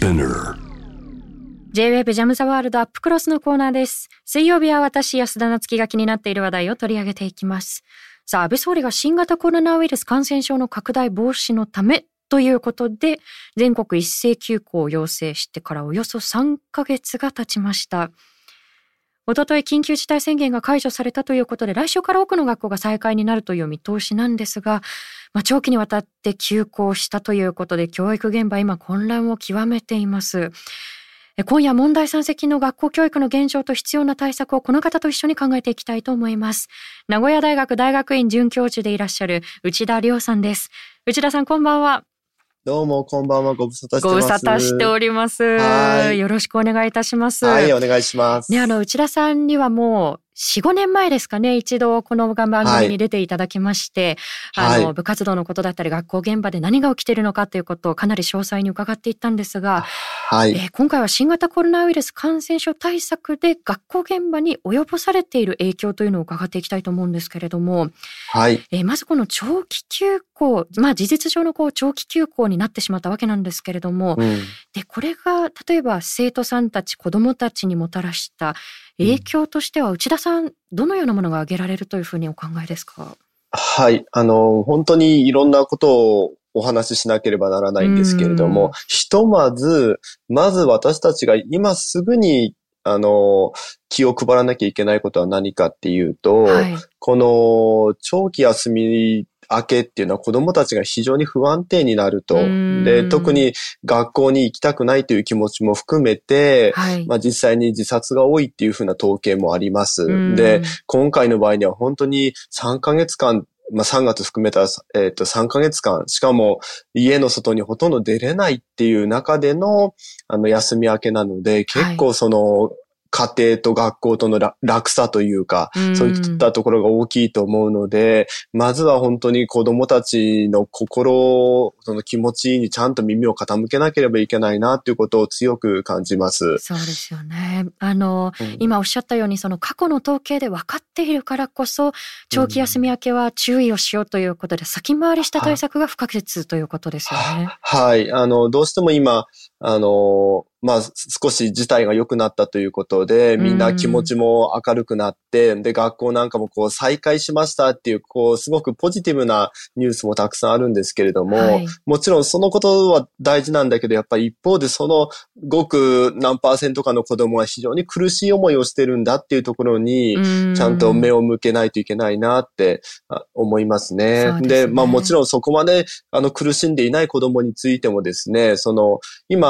Spinner J-Web ジャムザワールドアップクロスのコーナーです。水曜日は私、安田なつきが気になっている話題を取り上げていきます。さあ、安倍総理が新型コロナウイルス感染症の拡大防止のためということで、全国一斉休校を要請してからおよそ3ヶ月が経ちました。おととい緊急事態宣言が解除されたということで、来週から多くの学校が再開になるという見通しなんですが、まあ、長期にわたって休校したということで、教育現場今混乱を極めています。今夜問題山積の学校教育の現状と必要な対策をこの方と一緒に考えていきたいと思います。名古屋大学大学院准教授でいらっしゃる内田亮さんです。内田さんこんばんは。どうも、こんばんは。ご無沙汰してごます。無沙汰しております。はいよろしくお願いいたします。はい、お願いします。ね、あの、内田さんにはもう、4、5年前ですかね、一度この番組に出ていただきまして、はいあの、部活動のことだったり、学校現場で何が起きているのかということをかなり詳細に伺っていったんですが、はい。えー今回は新型コロナウイルス感染症対策で学校現場に及ぼされている影響というのを伺っていきたいと思うんですけれども、はい。えーまずこの長期休校、まあ事実上のこう長期休校になってしまったわけなんですけれども、うん。で、これが例えば生徒さんたち、子供たちにもたらした影響としては、内田さん、どのようなものが挙げられるというふうにお考えですか？はい。あの、本当にいろんなことをお話ししなければならないんですけれどうんも、ひとまず、まず私たちが今すぐに、あの、気を配らなきゃいけないことは何かっていうと、はい。この長期休み明けっていうのは子供たちが非常に不安定になると。うんで、特に学校に行きたくないという気持ちも含めて、はい。まあ実際に自殺が多いっていうふうな統計もあります。うんで、、今回の場合には本当に3ヶ月間、まあ3月含めた、えっ、と3ヶ月間、しかも家の外にほとんど出れないっていう中での、あの、休み明けなので、結構その、家庭と学校とのら落差というか、うんそういったところが大きいと思うので、まずは本当に子供たちの心、その気持ちにちゃんと耳を傾けなければいけないなっていうことを強く感じます。そうですよね。あの、うん今おっしゃったように、その過去の統計で分かっているからこそ、長期休み明けは注意をしようということで、先回りした対策が不可欠ということですよね。はい。あの、どうしても今、あの、まあ、少し事態が良くなったということで、みんな気持ちも明るくなって、で、学校なんかもこう再開しましたっていう、こう、すごくポジティブなニュースもたくさんあるんですけれども、はいもちろんそのことは大事なんだけど、やっぱり一方でそのごく何パーセントかの子供は非常に苦しい思いをしてるんだっていうところに、ちゃんと目を。を向けないといけないなってあ思いますね。ですねまあもちろんそこまであの苦しんでいない子供についてもですね、その今、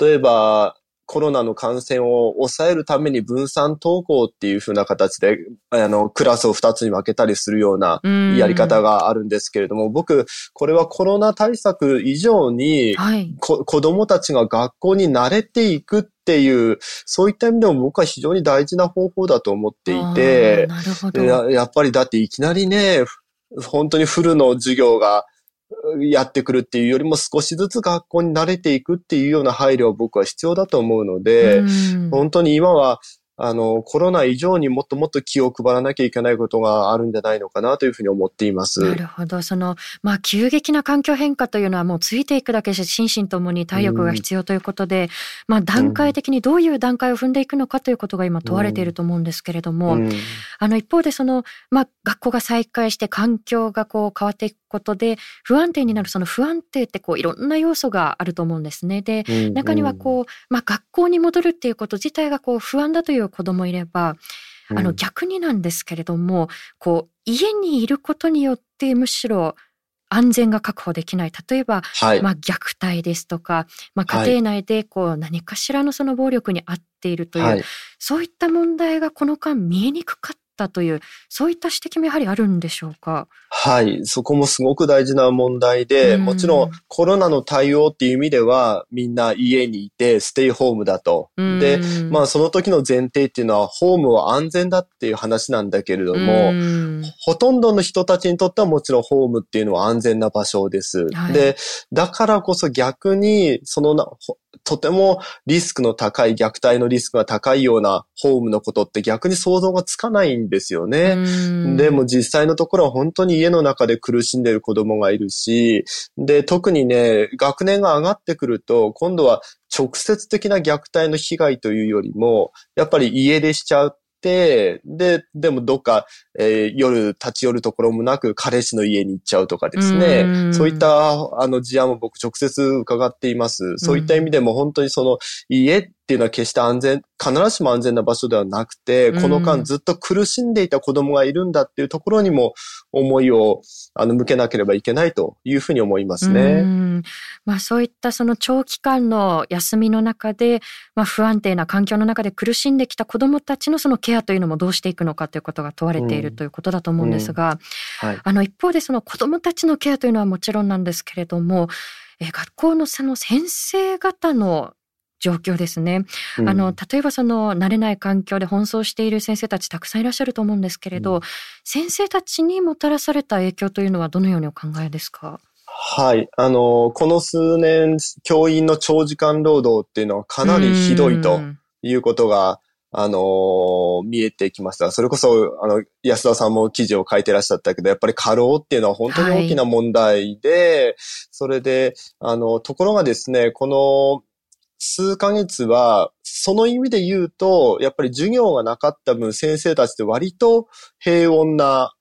例えばコロナの感染を抑えるために分散登校っていう風な形で、あの、クラスを2つに分けたりするようなやり方が。があるんですけれども、僕、これはコロナ対策以上に、はい。こ子供たちが学校に慣れていくっていう、そういった意味でも僕は非常に大事な方法だと思っていて。ややっぱりだっていきなりね、ふ本当にフルの授業がうやってくるっていうよりも少しずつ学校に慣れていくっていうような配慮は僕は必要だと思うので、うん。本当に今は、あの、コロナ以上にもっともっと気を配らなきゃいけないことがあるんじゃないのかなというふうに思っています。なるほど。その、まあ、急激な環境変化というのはもうついていくだけし、心身ともに体力が必要ということで、まあ、段階的にどういう段階を踏んでいくのかということが今問われていると思うんですけれども、うんあの、一方でその、まあ、学校が再開して環境がこう変わっていくことで、不安定になるその不安定ってこういろんな要素があると思うんですね。で、中にはこう、まあ、学校に戻るっていうこと自体がこう不安だという子供もいれば、うんあの逆になんですけれども、こう家にいることによってむしろ安全が確保できない。例えば、はい。まあ、虐待ですとか、まあ、はい家庭内でこう何かしらのその暴力に遭っているという、はい。そういった問題がこの間見えにくかったという、そういった指摘もやはりあるんでしょうか？はい。そこもすごく大事な問題で、うんもちろんコロナの対応っていう意味では、みんな家にいてステイホームだと。で、うんまあその時の前提っていうのは、ホームは安全だっていう話なんだけれども、うんほとんどの人たちにとってはもちろんホームっていうのは安全な場所です。はいで、だからこそ逆に、そのとてもリスクの高い、虐待のリスクが高いようなホームのことって逆に想像がつかないんですよね。うんでも実際のところは本当に家の中で苦しんでいる子供がいるし、で、特にね、学年が上がってくると、今度は直接的な虐待の被害というよりも、やっぱり家出しちゃう、で、でもどっか、えー、夜立ち寄るところもなく彼氏の家に行っちゃうとかですね。そういったあの事案も僕直接伺っています。そういった意味でも本当にその家っていうのは決して安全、必ずしも安全な場所ではなくて、この間ずっと苦しんでいた子供がいるんだっていうところにも思いをあの向けなければいけないというふうに思いますね。まあそういったその長期間の休みの中で、まあ不安定な環境の中で苦しんできた子供たちのそのケアというのもどうしていくのかということが問われているということだと思うんですが、はい、あの一方でその子供たちのケアというのはもちろんなんですけれども、え学校のその先生方の状況ですね。うん、あの、例えばその慣れない環境で奔走している先生たちたくさんいらっしゃると思うんですけれど、うん、先生たちにもたらされた影響というのはどのようにお考えですか？はい。あの、この数年、教員の長時間労働っていうのはかなりひどいということが、あの見えてきました。それこそ、あの、安田さんも記事を書いてらっしゃったけど、やっぱり過労っていうのは本当に大きな問題で、はい、それで、あの、ところがですね、この、数ヶ月は、その意味で言うと、やっぱり授業がなかった分、先生たちって割と平穏な、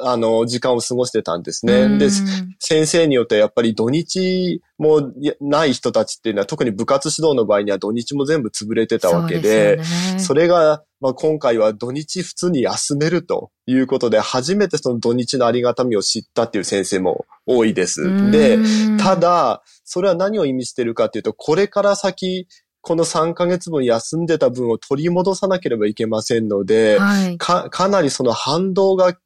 あの、時間を過ごしてたんですね。で、先生によってやっぱり土日もない人たちっていうのは、特に部活指導の場合には土日も全部潰れてたわけで、そ、ね,、れが、まあ、今回は土日普通に休めるということで、初めてその土日のありがたみを知ったっていう先生も多いです。で、ただ、それは何を意味してるかっていうと、これから先、この3ヶ月分休んでた分を取り戻さなければいけませんので、はい、か、かなりその反動が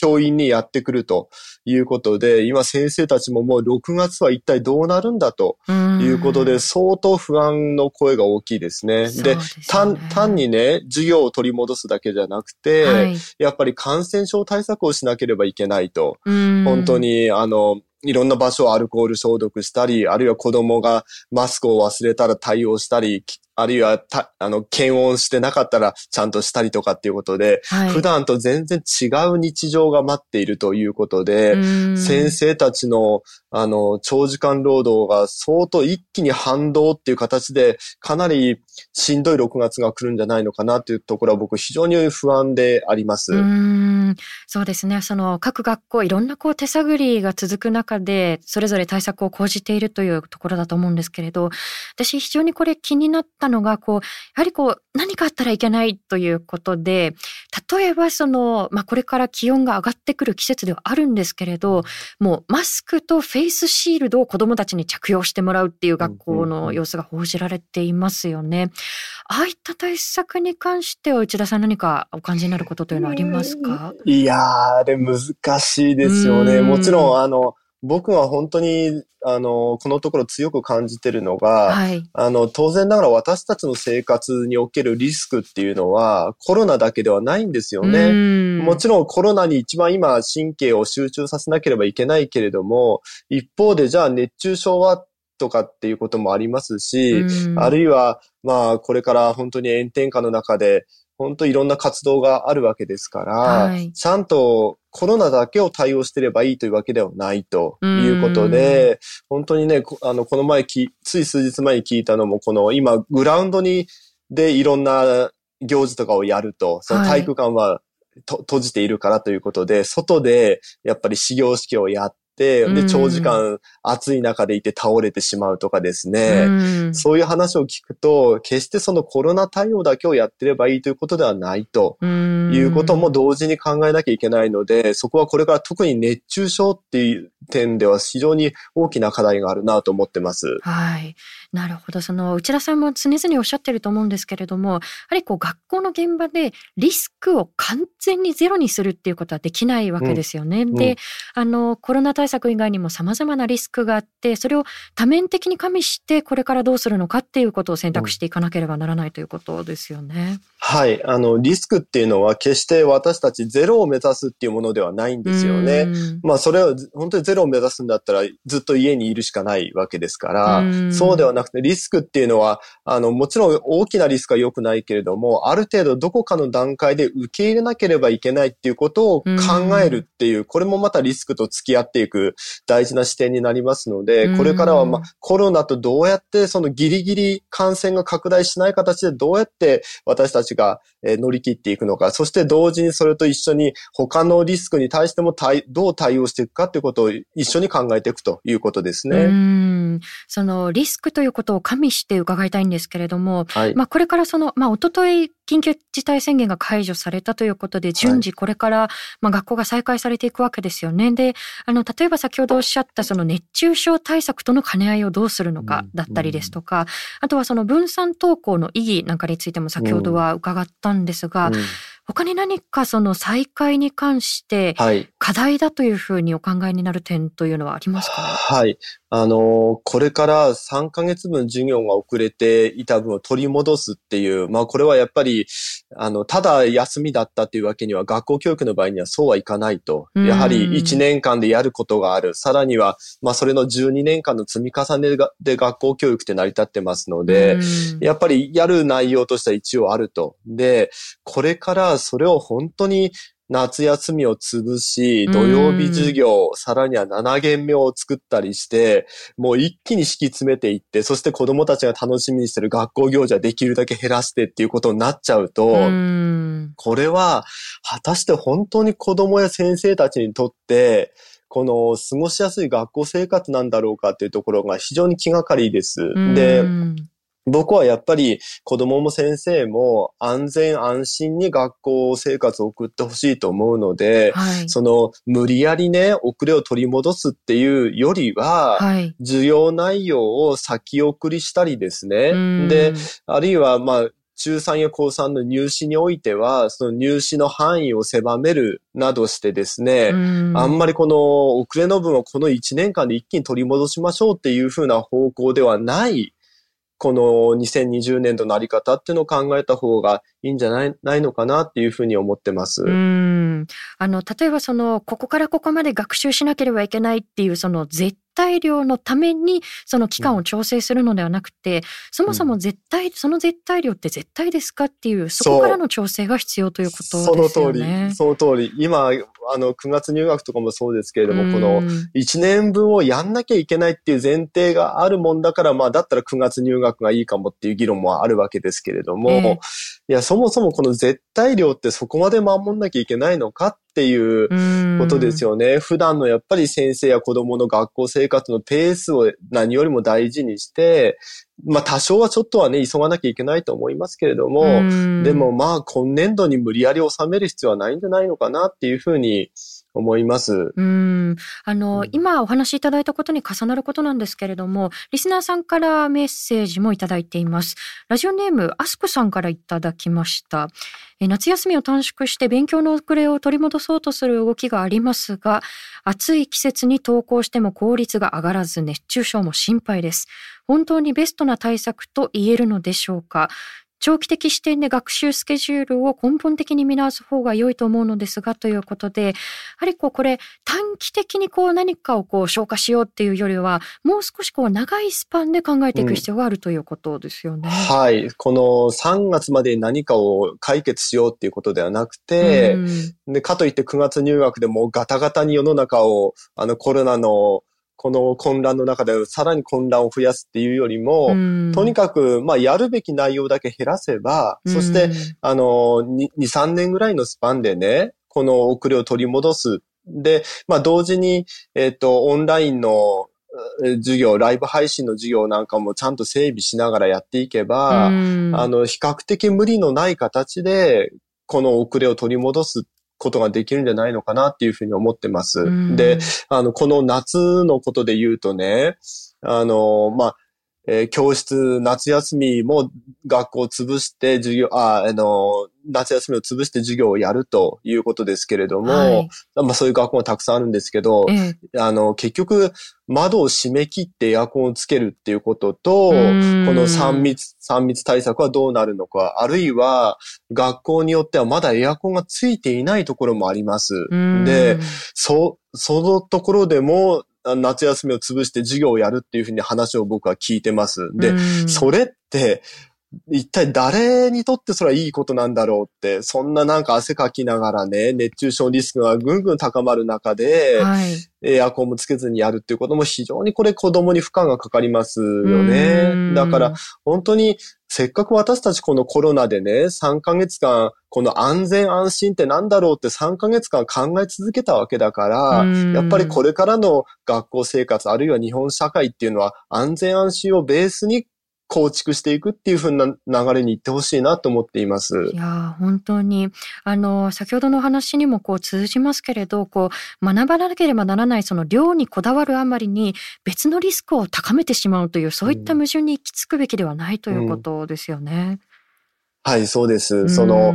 教員にやってくるということで、今先生たちももう6月は一体どうなるんだということで、相当不安の声が大きいですね。で、ね、単、単にね、授業を取り戻すだけじゃなくて、はい、やっぱり感染症対策をしなければいけないと。本当に、あの、いろんな場所をアルコール消毒したり、あるいは子供がマスクを忘れたら対応したり、あるいはた、あの、検温してなかったらちゃんとしたりとかっていうことで、はい、普段と全然違う日常が待っているということで、先生たちの、あの、長時間労働が相当一気に反動っていう形で、かなりしんどい6月が来るんじゃないのかなというところは僕非常に不安であります。うんそうですね。その各学校いろんなこう手探りが続く中で、それぞれ対策を講じているというところだと思うんですけれど、私非常にこれ気になったのが、こう、やはりこう、何かあったらいけないということで、例えばその、まあ、これから気温が上がってくる季節ではあるんですけれど、もうマスクとフェイスシールドを子供たちに着用してもらうっていう学校の様子が報じられていますよね。ああいった対策に関しては内田さん何かお感じになることというのはありますか？いやー、あれ難しいですよね。もちろん、あの、僕は本当に、あの、このところ強く感じてるのが、はい、あの、当然ながら私たちの生活におけるリスクっていうのは、コロナだけではないんですよね。もちろんコロナに一番今神経を集中させなければいけないけれども、一方でじゃあ熱中症はとかっていうこともありますし、あるいは、まあ、これから本当に炎天下の中で、本当いろんな活動があるわけですから、はい、ちゃんとコロナだけを対応してればいいというわけではないということで、本当にね、あの、この前き、つい数日前に聞いたのも、この今、グラウンドに、でいろんな行事とかをやると、その体育館は、と閉じているからということで、外でやっぱり始業式をやっ、で、長時間暑い中でいて倒れてしまうとかですね、そういう話を聞くと、決してそのコロナ対応だけをやってればいいということではないと。いうことも同時に考えなきゃいけないので、そこはこれから特に熱中症っていう点では非常に大きな課題があるなと思ってます。はい。なるほど。その内田さんも常々おっしゃってると思うんですけれども、やはりこう学校の現場でリスクを完全にゼロにするっていうことはできないわけですよね。うん、で、あのコロナ対策以外にも様々なリスクがあって、それを多面的に加味してこれからどうするのかっていうことを選択していかなければならないということですよね。うん、はい。あのリスクっていうのは決して私たちゼロを目指すっていうものではないんですよね。まあそれは本当にゼロロを目指すんだったらずっと家にいるしかないわけですから、そうではなくてリスクっていうのは、あの、もちろん大きなリスクは良くないけれども、ある程度どこかの段階で受け入れなければいけないっていうことを考えるっていう、これもまたリスクと付き合っていく大事な視点になりますので、これからはまあコロナとどうやってそのギリギリ感染が拡大しない形でどうやって私たちが乗り切っていくのか、そして同時にそれと一緒に他のリスクに対してもどう対応していくかっていうことを一緒に考えていくということですね。そのリスクということを加味して伺いたいんですけれども、はい、まあこれからその、まあ一昨日緊急事態宣言が解除されたということで、順次これから、まあ、学校が再開されていくわけですよね。で、あの、例えば先ほどおっしゃったその熱中症対策との兼ね合いをどうするのかだったりですとか、あとはその分散登校の意義なんかについても先ほどは伺ったんですが、他に何かその再開に関して課題だというふうにお考えになる点というのはありますか、ね、はい。あの、これから3ヶ月分授業が遅れていた分を取り戻すっていう、まあこれはやっぱり、あの、ただ休みだったっていうわけには学校教育の場合にはそうはいかないと。やはり1年間でやることがある。さらには、まあそれの12年間の積み重ねで学校教育って成り立ってますので、やっぱりやる内容としては一応あると。で、これからそれを本当に夏休みを潰し、土曜日授業、さらには7限目を作ったりして、もう一気に敷き詰めていって、そして子供たちが楽しみにしてる学校行事はできるだけ減らしてっていうことになっちゃうと、これは果たして本当に子供や先生たちにとって、この過ごしやすい学校生活なんだろうかっていうところが非常に気がかりです。で、僕はやっぱり子供も先生も安全安心に学校生活を送ってほしいと思うので、はい、その無理やりね、遅れを取り戻すっていうよりは、はい、授業内容を先送りしたりですね。で、あるいはまあ、中3や高3の入試においては、その入試の範囲を狭めるなどしてですね、あんまりこの遅れの分をこの1年間で一気に取り戻しましょうっていうふうな方向ではないこの2020年度のあり方っていうのを考えた方がいいんじゃないないのかなっていうふうに思ってます。うん。あの、例えばその、ここからここまで学習しなければいけないっていう、その絶対量のためにその期間を調整するのではなくて、うん、そもそも絶対、その絶対量って絶対ですかっていう、そこからの調整が必要ということですよね。その通り、その通り。今、あの、9月入学とかもそうですけれども、うん、この1年分をやんなきゃいけないっていう前提があるもんだから、まあ、だったら9月入学がいいかもっていう議論もあるわけですけれども、えー、いや、そもそもこの絶対量ってそこまで守んなきゃいけないのかっていうことですよね。普段のやっぱり先生や子供の学校生活のペースを何よりも大事にして、まあ多少はちょっとはね、急がなきゃいけないと思いますけれども、でもまあ今年度に無理やり収める必要はないんじゃないのかなっていうふうに思います。うん。あの、うん、今お話しいただいたことに重なることなんですけれども、リスナーさんからメッセージもいただいています。ラジオネーム、アスクさんからいただきました。夏休みを短縮して勉強の遅れを取り戻そうとする動きがありますが、暑い季節に登校しても効率が上がらず熱中症も心配です。本当にベストな対策と言えるのでしょうか？長期的視点で学習スケジュールを根本的に見直す方が良いと思うのですがということで、やはりこうこれ短期的にこう何かをこう消化しようっていうよりは、もう少しこう長いスパンで考えていく必要があるということですよね。うん、はい。この3月までに何かを解決しようっていうことではなくて、うん、でかといって9月入学でもガタガタに世の中をあのコロナのこの混乱の中でさらに混乱を増やすっていうよりも、とにかく、まあ、やるべき内容だけ減らせば、そして、あの、2、3年ぐらいのスパンでね、この遅れを取り戻す。で、まあ、同時に、えっ、ー、と、オンラインの授業、ライブ配信の授業なんかもちゃんと整備しながらやっていけば、あの、比較的無理のない形で、この遅れを取り戻すことができるんじゃないのかなっていうふうに思ってます。で、あの、この夏のことで言うとね、あの、まあ、えー、教室、夏休みも学校を潰して授業、あ、あの、夏休みを潰して授業をやるということですけれども、はい、まあそういう学校もたくさんあるんですけど、あの、結局、窓を閉め切ってエアコンをつけるっていうことと、この3密、3密対策はどうなるのか、あるいは学校によってはまだエアコンがついていないところもあります。で、そ、そのところでも、夏休みを潰して授業をやるっていうふうに話を僕は聞いてます。で、それって、一体誰にとってそれはいいことなんだろうって、そんななんか汗かきながらね、熱中症リスクがぐんぐん高まる中で、はい、エアコンもつけずにやるっていうことも非常にこれ子供に負荷がかかりますよね。だから本当にせっかく私たちこのコロナでね、3ヶ月間、この安全安心ってなんだろうって3ヶ月間考え続けたわけだから、やっぱりこれからの学校生活、あるいは日本社会っていうのは安全安心をベースに構築していくっていう風な流れに行ってほしいなと思っています。いや本当にあの先ほどの話にもこう通じますけれどこう学ばなければならないその量にこだわるあまりに別のリスクを高めてしまうというそういった矛盾に行き着くべきではないということですよね。うんうん、はい、そうです。その、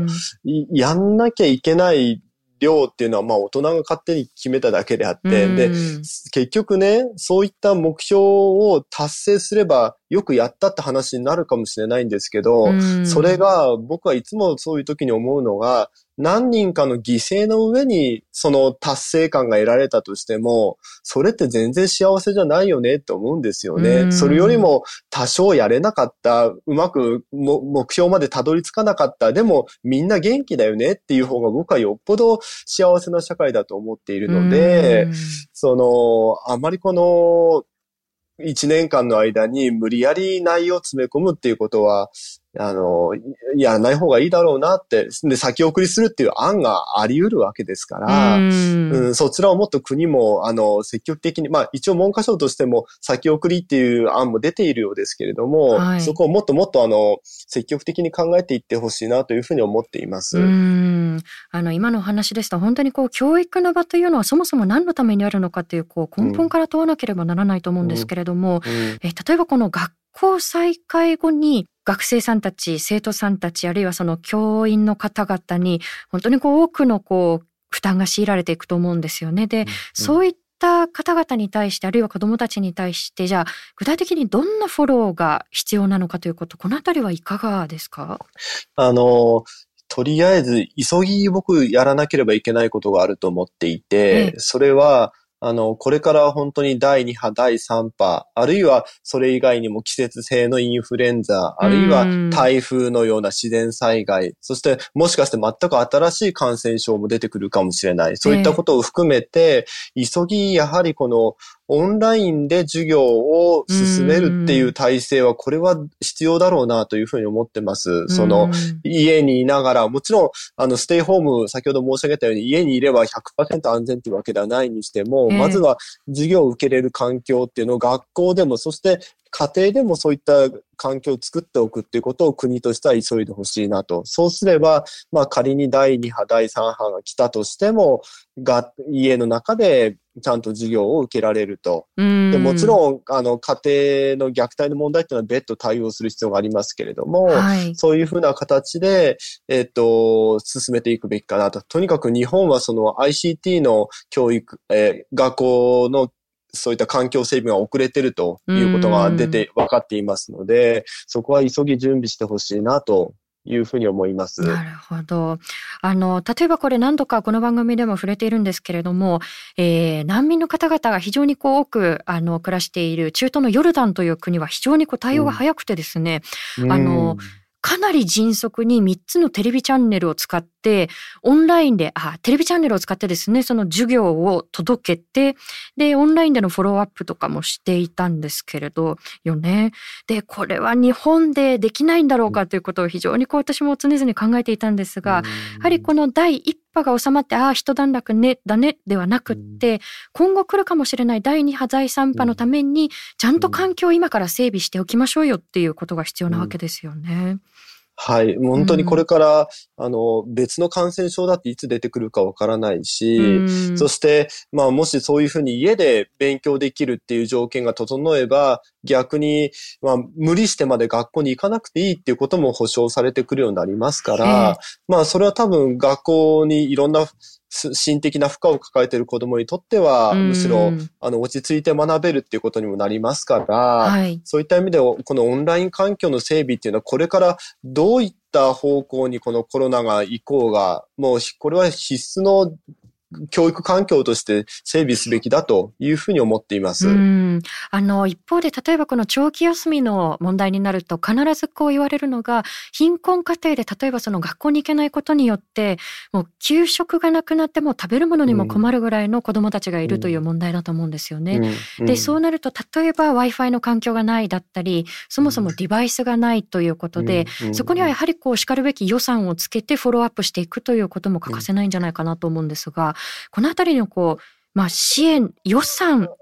やんなきゃいけない量っていうのはまあ大人が勝手に決めただけであって、で、結局ね、そういった目標を達成すればよくやったって話になるかもしれないんですけど、それが僕はいつもそういう時に思うのが、何人かの犠牲の上にその達成感が得られたとしても、それって全然幸せじゃないよねって思うんですよね。それよりも多少やれなかった、うまく目標までたどり着かなかった、でもみんな元気だよねっていう方が僕はよっぽど幸せな社会だと思っているので、その、あまりこの、一年間の間に無理やり内容を詰め込むっていうことは、あの、やらない方がいいだろうなって、で、先送りするっていう案があり得るわけですから、うん、うん、そちらをもっと国も、あの、積極的に、まあ一応文科省としても先送りっていう案も出ているようですけれども、はい、そこをもっともっとあの、積極的に考えていってほしいなというふうに思っています。うん。あの、今のお話ですと、本当にこう、教育の場というのはそもそも何のためにあるのかっていう、こう、根本から問わなければならないと思うんですけれども、うん。うん、え例えばこの学校再開後に学生さんたち、生徒さんたち、あるいはその教員の方々に、本当にこう多くのこう、負担が強いられていくと思うんですよね。で、うんうん、そういった方々に対して、あるいは子どもたちに対して、じゃあ、具体的にどんなフォローが必要なのかということ、このあたりはいかがですか？あの、とりあえず、急ぎ僕やらなければいけないことがあると思っていて、ええ、それは、あの、これから本当に第2波、第3波、あるいはそれ以外にも季節性のインフルエンザ、あるいは台風のような自然災害、そしてもしかして全く新しい感染症も出てくるかもしれない。そういったことを含めて、急ぎやはりこのオンラインで授業を進めるっていう体制は、これは必要だろうなというふうに思ってます。その、家にいながら、もちろん、あの、ステイホーム、先ほど申し上げたように、家にいれば100%安全というわけではないにしても、まずは授業を受けれる環境っていうのを学校でも、そして家庭でもそういった環境を作っておくっていうことを国としては急いでほしいなと。そうすれば、まあ仮に第2波、第3波が来たとしても、が家の中でちゃんと授業を受けられると。でもちろん、あの、家庭の虐待の問題っていうのは別途対応する必要がありますけれども、はい、そういうふうな形で、えっ、ー、と、進めていくべきかなと。とにかく日本はその ICT の教育、えー、学校のそういった環境整備が遅れてるということが出て分かっていますので、そこは急ぎ準備してほしいなというふうに思います。なるほど。あの、例えばこれ何度かこの番組でも触れているんですけれども、えー、難民の方々が非常にこう多く、あの、暮らしている中東のヨルダンという国は非常にこう対応が早くてですね、うん、あの、かなり迅速に3つのテレビチャンネルを使って、オンラインで、あ、テレビチャンネルを使ってですね、その授業を届けて、で、オンラインでのフォローアップとかもしていたんですけれど、よね。で、これは日本でできないんだろうかということを非常にこう私も常々考えていたんですが、やはりこの第一波が収まって、ああ、一段落ね、だね、ではなくって、今後来るかもしれない第2波、第3波のために、ちゃんと環境を今から整備しておきましょうよっていうことが必要なわけですよね。はい。本当にこれから、うん、あの、別の感染症だっていつ出てくるかわからないし、うん、そして、まあ、もしそういうふうに家で勉強できるっていう条件が整えば、逆に、まあ、無理してまで学校に行かなくていいっていうことも保証されてくるようになりますから、まあ、それは多分学校にいろんな心的な負荷を抱えている子供にとっては、むしろ、あの、落ち着いて学べるっていうことにもなりますから、はい、そういった意味で、このオンライン環境の整備っていうのは、これからどういった方向にこのコロナが行こうが、もう、これは必須の教育環境として整備すべきだというふうに思っています。あの、一方で、例えばこの長期休みの問題になると、必ずこう言われるのが、貧困家庭で、例えばその学校に行けないことによって、もう給食がなくなっても食べるものにも困るぐらいの子供たちがいるという問題だと思うんですよね。で、そうなると、例えば Wi-Fi の環境がないだったり、そもそもデバイスがないということで、そこにはやはりこう、叱るべき予算をつけてフォローアップしていくということも欠かせないんじゃないかなと思うんですが、このあたりのこう、まあ、支援、予算を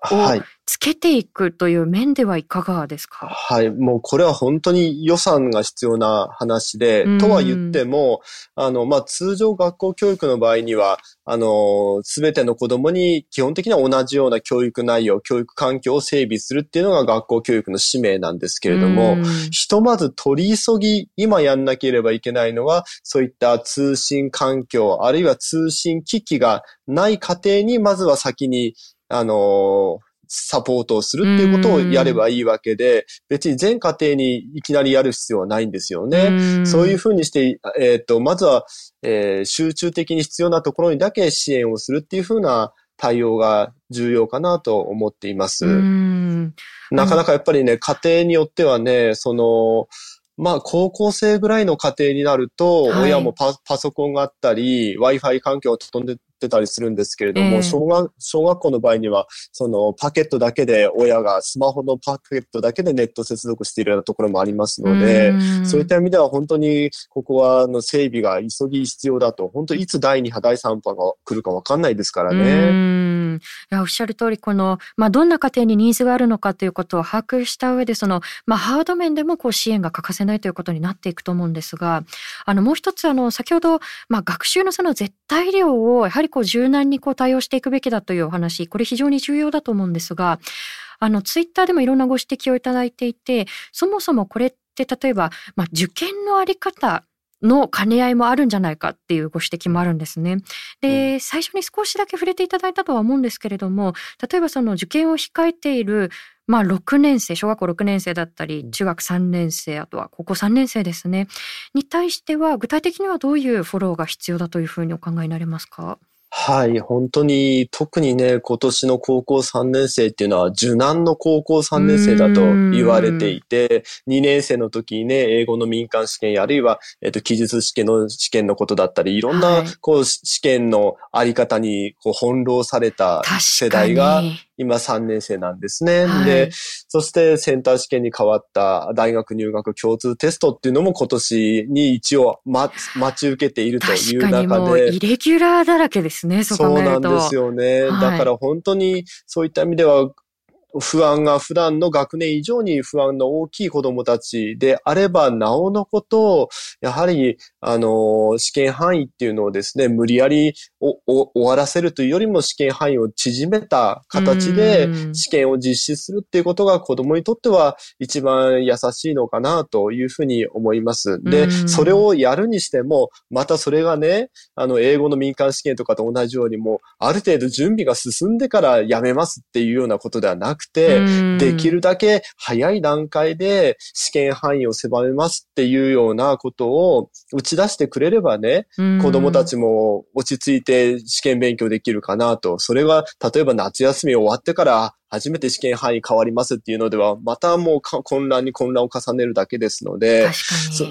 つけていくという面ではいかがですか、はい、もうこれは本当に予算が必要な話で、とは言っても、あの、まあ、通常学校教育の場合には、あの、すべての子供に基本的には同じような教育内容、教育環境を整備するっていうのが学校教育の使命なんですけれども、ひとまず取り急ぎ、今やんなければいけないのは、そういった通信環境、あるいは通信機器がない家庭に、まずは先に、あの、サポートをするっていうことをやればいいわけで、別に全家庭にいきなりやる必要はないんですよね。そういうふうにして、えっ、ー、と、まずは、えー、集中的に必要なところにだけ支援をするっていうふうな対応が重要かなと思っています。なかなかやっぱりね、家庭によってはね、その、まあ、高校生ぐらいの家庭になると、親もパ,、パソコンがあったり、Wi-Fi 環境を整えってたりするんですけれども、えー、小学、小学校の場合には、そのパケットだけで親がスマホのパケットだけでネット接続しているようなところもありますので、そういった意味では本当にここはの整備が急ぎ必要だと、本当いつ第2波、第3波が来るかわかんないですからね。いや、おっしゃる通り、この、まあ、どんな家庭にニーズがあるのかということを把握した上で、その、まあ、ハード面でもこう支援が欠かせないということになっていくと思うんですが、あの、もう一つ、あの、先ほど、まあ、学習のその絶対量を、やはりこう柔軟にこう対応していくべきだというお話、これ非常に重要だと思うんですが、あの、ツイッターでもいろんなご指摘をいただいていて、そもそもこれって例えば、まあ、受験のあり方の兼ね合いもあるんじゃないかっていうご指摘もあるんですね。で、最初に少しだけ触れていただいたとは思うんですけれども、例えばその受験を控えているまあ6年生、小学校6年生だったり、中学3年生、あとは高校3年生ですね。に対しては、具体的にはどういうフォローが必要だというふうにお考えになりますか？はい、本当に、特にね、今年の高校3年生っていうのは、受難の高校3年生だと言われていて、2年生の時にね、英語の民間試験、あるいは、えっと、記述試験の試験のことだったり、いろんな、こう、試験のあり方に、こう、翻弄された世代が、今3年生なんですね。はい、で、そしてセンター試験に変わった大学入学共通テストっていうのも今年に一応、ま、待ち受けているという中で。イレギュラーだらけですね、そうそうなんですよね。はい、だから本当にそういった意味では、不安が普段の学年以上に不安の大きい子供たちであれば、なおのこと、やはり、あの、試験範囲っていうのをですね、無理やり終わらせるというよりも試験範囲を縮めた形で試験を実施するっていうことが子供にとっては一番優しいのかなというふうに思います。で、それをやるにしても、またそれがね、あの、英語の民間試験とかと同じようにも、ある程度準備が進んでからやめますっていうようなことではなくくて、できるだけ早い段階で試験範囲を狭めますっていうようなことを打ち出してくれればね、子供たちも落ち着いて試験勉強できるかなと。それが、例えば夏休み終わってから初めて試験範囲変わりますっていうのでは、またもう混乱に混乱を重ねるだけですので、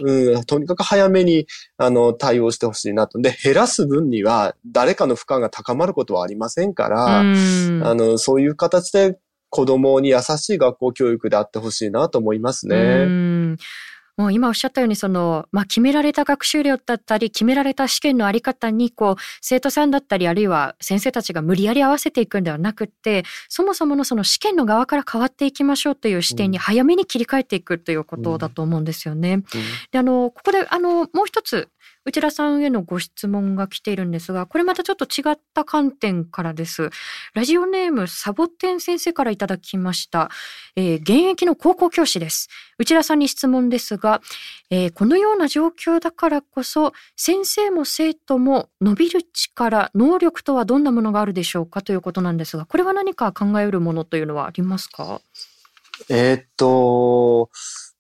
うん、とにかく早めにあの対応してほしいなと。で、減らす分には誰かの負荷が高まることはありませんから、あの、そういう形で子供に優しい学校教育であってほしいなと思いますね。もう今おっしゃったようにその、まあ、決められた学習量だったり決められた試験のあり方にこう生徒さんだったりあるいは先生たちが無理やり合わせていくんではなくってそもそものその試験の側から変わっていきましょうという視点に早めに切り替えていくということだと思うんですよね。うんうん、であのここであのもう一つ内田さんへのご質問が来ているんですが、これまたちょっと違った観点からです。ラジオネームサボテン先生からいただきました。えー、現役の高校教師です。内田さんに質問ですが、えー、このような状況だからこそ、先生も生徒も伸びる力、能力とはどんなものがあるでしょうかということなんですが、これは何か考えうるものというのはありますか？えー、っと、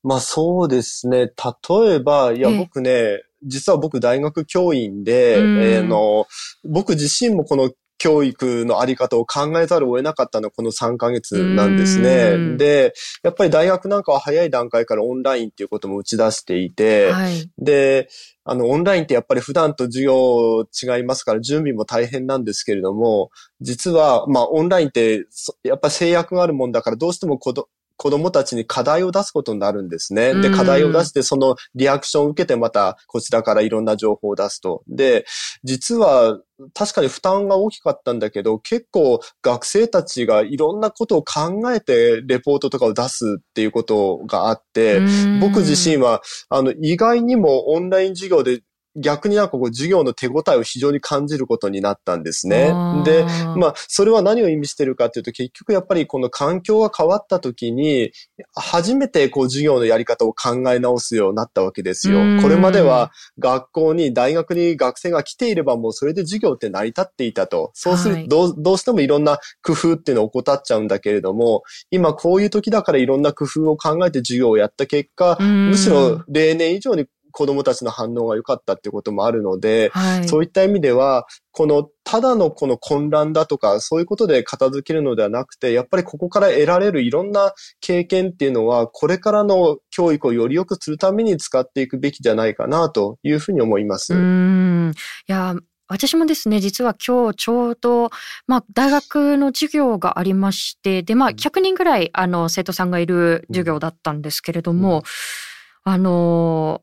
まあそうですね。例えば、いや、僕ね、実は僕大学教員で、うん、えー、の、僕自身もこの教育のあり方を考えざるを得なかったのはこの3ヶ月なんですね。で、やっぱり大学なんかは早い段階からオンラインっていうことも打ち出していて、はい、で、あの、オンラインってやっぱり普段と授業違いますから準備も大変なんですけれども、実は、まあ、オンラインって、やっぱ制約があるもんだから、どうしても子子供たちに課題を出すことになるんですね。で、課題を出して、そのリアクションを受けてまたこちらからいろんな情報を出すと。で、実は確かに負担が大きかったんだけど、結構学生たちがいろんなことを考えてレポートとかを出すっていうことがあって、僕自身は、あの、意外にもオンライン授業で逆になんかこう授業の手応えを非常に感じることになったんですね。で、まあ、それは何を意味してるかっていうと、結局やっぱりこの環境が変わった時に、初めてこう授業のやり方を考え直すようになったわけですよ。これまでは学校に、大学に学生が来ていればもうそれで授業って成り立っていたと。そうするとどう、どうしてもいろんな工夫っていうのを怠っちゃうんだけれども、今こういう時だからいろんな工夫を考えて授業をやった結果、むしろ例年以上に子供たちの反応が良かったっていうこともあるので、はい、そういった意味では、この、ただのこの混乱だとか、そういうことで片付けるのではなくて、やっぱりここから得られるいろんな経験っていうのは、これからの教育をより良くするために使っていくべきじゃないかなというふうに思います。うん。いや、私もですね、実は今日ちょうど、まあ、大学の授業がありまして、で、まあ、100人ぐらい、あの、生徒さんがいる授業だったんですけれども、うん、あの、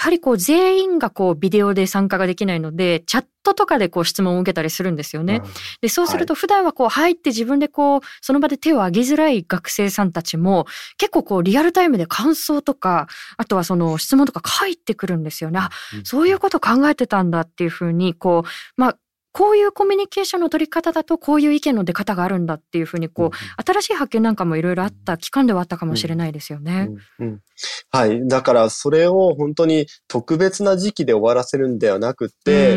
やはりこう全員がこうビデオで参加ができないので、チャットとかでこう質問を受けたりするんですよね。で、そうすると普段はこう入って自分でこう、その場で手を挙げづらい学生さんたちも、結構こうリアルタイムで感想とか、あとはその質問とか返ってくるんですよね。あ、そういうこと考えてたんだっていうふうに、こう、まあ、こういうコミュニケーションの取り方だとこういう意見の出方があるんだっていうふうにこう、新しい発見なんかもいろいろあった期間ではあったかもしれないですよね。うんうん、はい。だからそれを本当に特別な時期で終わらせるんではなくて、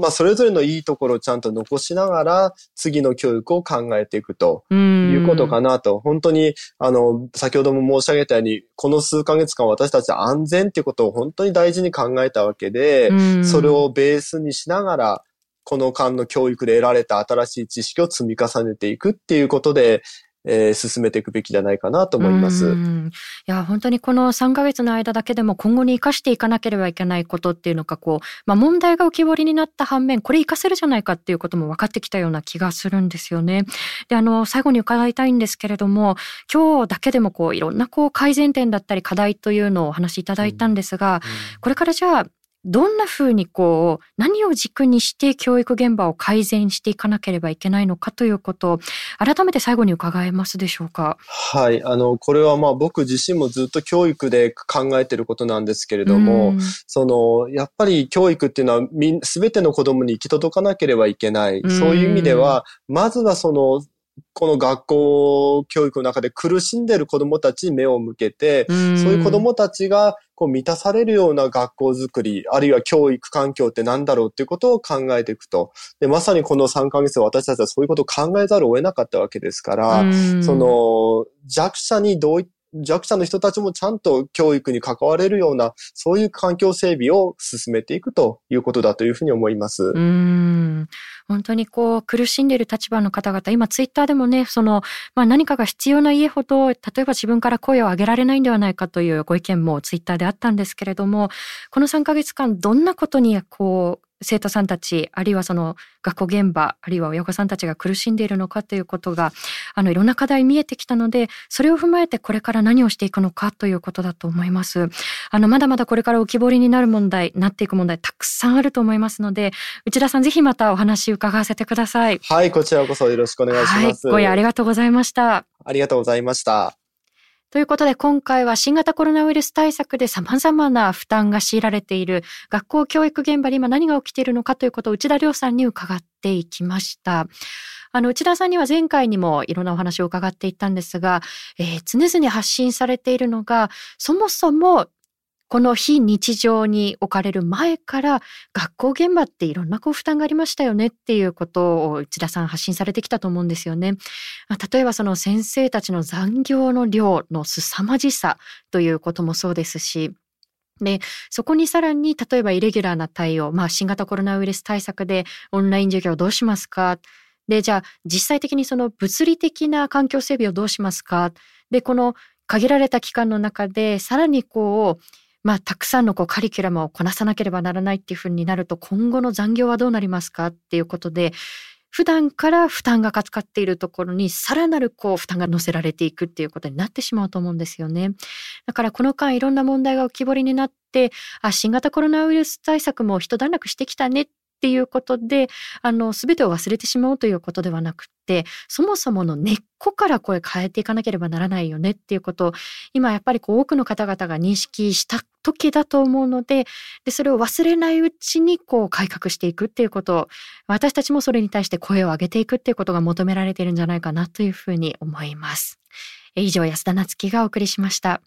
まあそれぞれのいいところをちゃんと残しながら次の教育を考えていくということかなと。本当にあの、先ほども申し上げたように、この数ヶ月間私たちは安全っていうことを本当に大事に考えたわけで、それをベースにしながらこの間の教育で得られた新しい知識を積み重ねていくっていうことで、えー、進めていくべきじゃないかなと思います。いや、本当にこの3ヶ月の間だけでも今後に生かしていかなければいけないことっていうのが、こう、まあ問題が浮き彫りになった反面、これ活かせるじゃないかっていうことも分かってきたような気がするんですよね。で、あの、最後に伺いたいんですけれども、今日だけでもこう、いろんなこう改善点だったり課題というのをお話しいただいたんですが、うんうん、これからじゃあ、どんなふうにこう、何を軸にして教育現場を改善していかなければいけないのかということを、改めて最後に伺えますでしょうか？はい。あの、これはまあ僕自身もずっと教育で考えてることなんですけれども、その、やっぱり教育っていうのはみ、すべての子供に行き届かなければいけない。そういう意味では、まずはその、この学校教育の中で苦しんでいる子供たちに目を向けて、そういう子供たちがこう満たされるような学校づくり、あるいは教育環境って何だろうっていうことを考えていくと。で、まさにこの3ヶ月私たちはそういうことを考えざるを得なかったわけですから、その弱者にどういった弱者の人たちもちゃんと教育に関われるような、そういう環境整備を進めていくということだというふうに思います。うん。本当にこう、苦しんでいる立場の方々、今ツイッターでもね、その、まあ何かが必要な家ほど、例えば自分から声を上げられないんではないかというご意見もツイッターであったんですけれども、この3ヶ月間、どんなことにこう、生徒さんたち、あるいはその学校現場、あるいは親御さんたちが苦しんでいるのかということが、あの、いろんな課題見えてきたので、それを踏まえてこれから何をしていくのかということだと思います。あの、まだまだこれから浮き彫りになる問題、なっていく問題、たくさんあると思いますので、内田さんぜひまたお話伺わせてください。はい、こちらこそよろしくお願いします。はい、ごありがとうございました。ありがとうございました。ということで今回は新型コロナウイルス対策で様々な負担が強いられている学校教育現場で今何が起きているのかということを内田亮さんに伺っていきました。あの、内田さんには前回にもいろんなお話を伺っていったんですが、えー、常々発信されているのが、そもそもこの非日常に置かれる前から学校現場っていろんなこう負担がありましたよねっていうことを内田さん発信されてきたと思うんですよね。例えばその先生たちの残業の量の凄まじさということもそうですし、で、そこにさらに、例えばイレギュラーな対応、まあ新型コロナウイルス対策でオンライン授業どうしますか？で、じゃあ実際的にその物理的な環境整備をどうしますか？で、この限られた期間の中で、さらにこう、まあ、たくさんのこうカリキュラムをこなさなければならないっていうふうになると、今後の残業はどうなりますかっていうことで、普段から負担がかつかっているところにさらなるこう負担が乗せられていくっていうことになってしまうと思うんですよね。だからこの間いろんな問題が浮き彫りになって、あ、新型コロナウイルス対策も一段落してきたねっっていうことで、あの、すべてを忘れてしまうということではなくて、そもそもの根っこからこれ変えていかなければならないよねっていうことを、今やっぱりこう多くの方々が認識した時だと思うので、で、それを忘れないうちにこう改革していくっていうこと、私たちもそれに対して声を上げていくっていうことが求められているんじゃないかなというふうに思います。以上、安田なつきがお送りしました。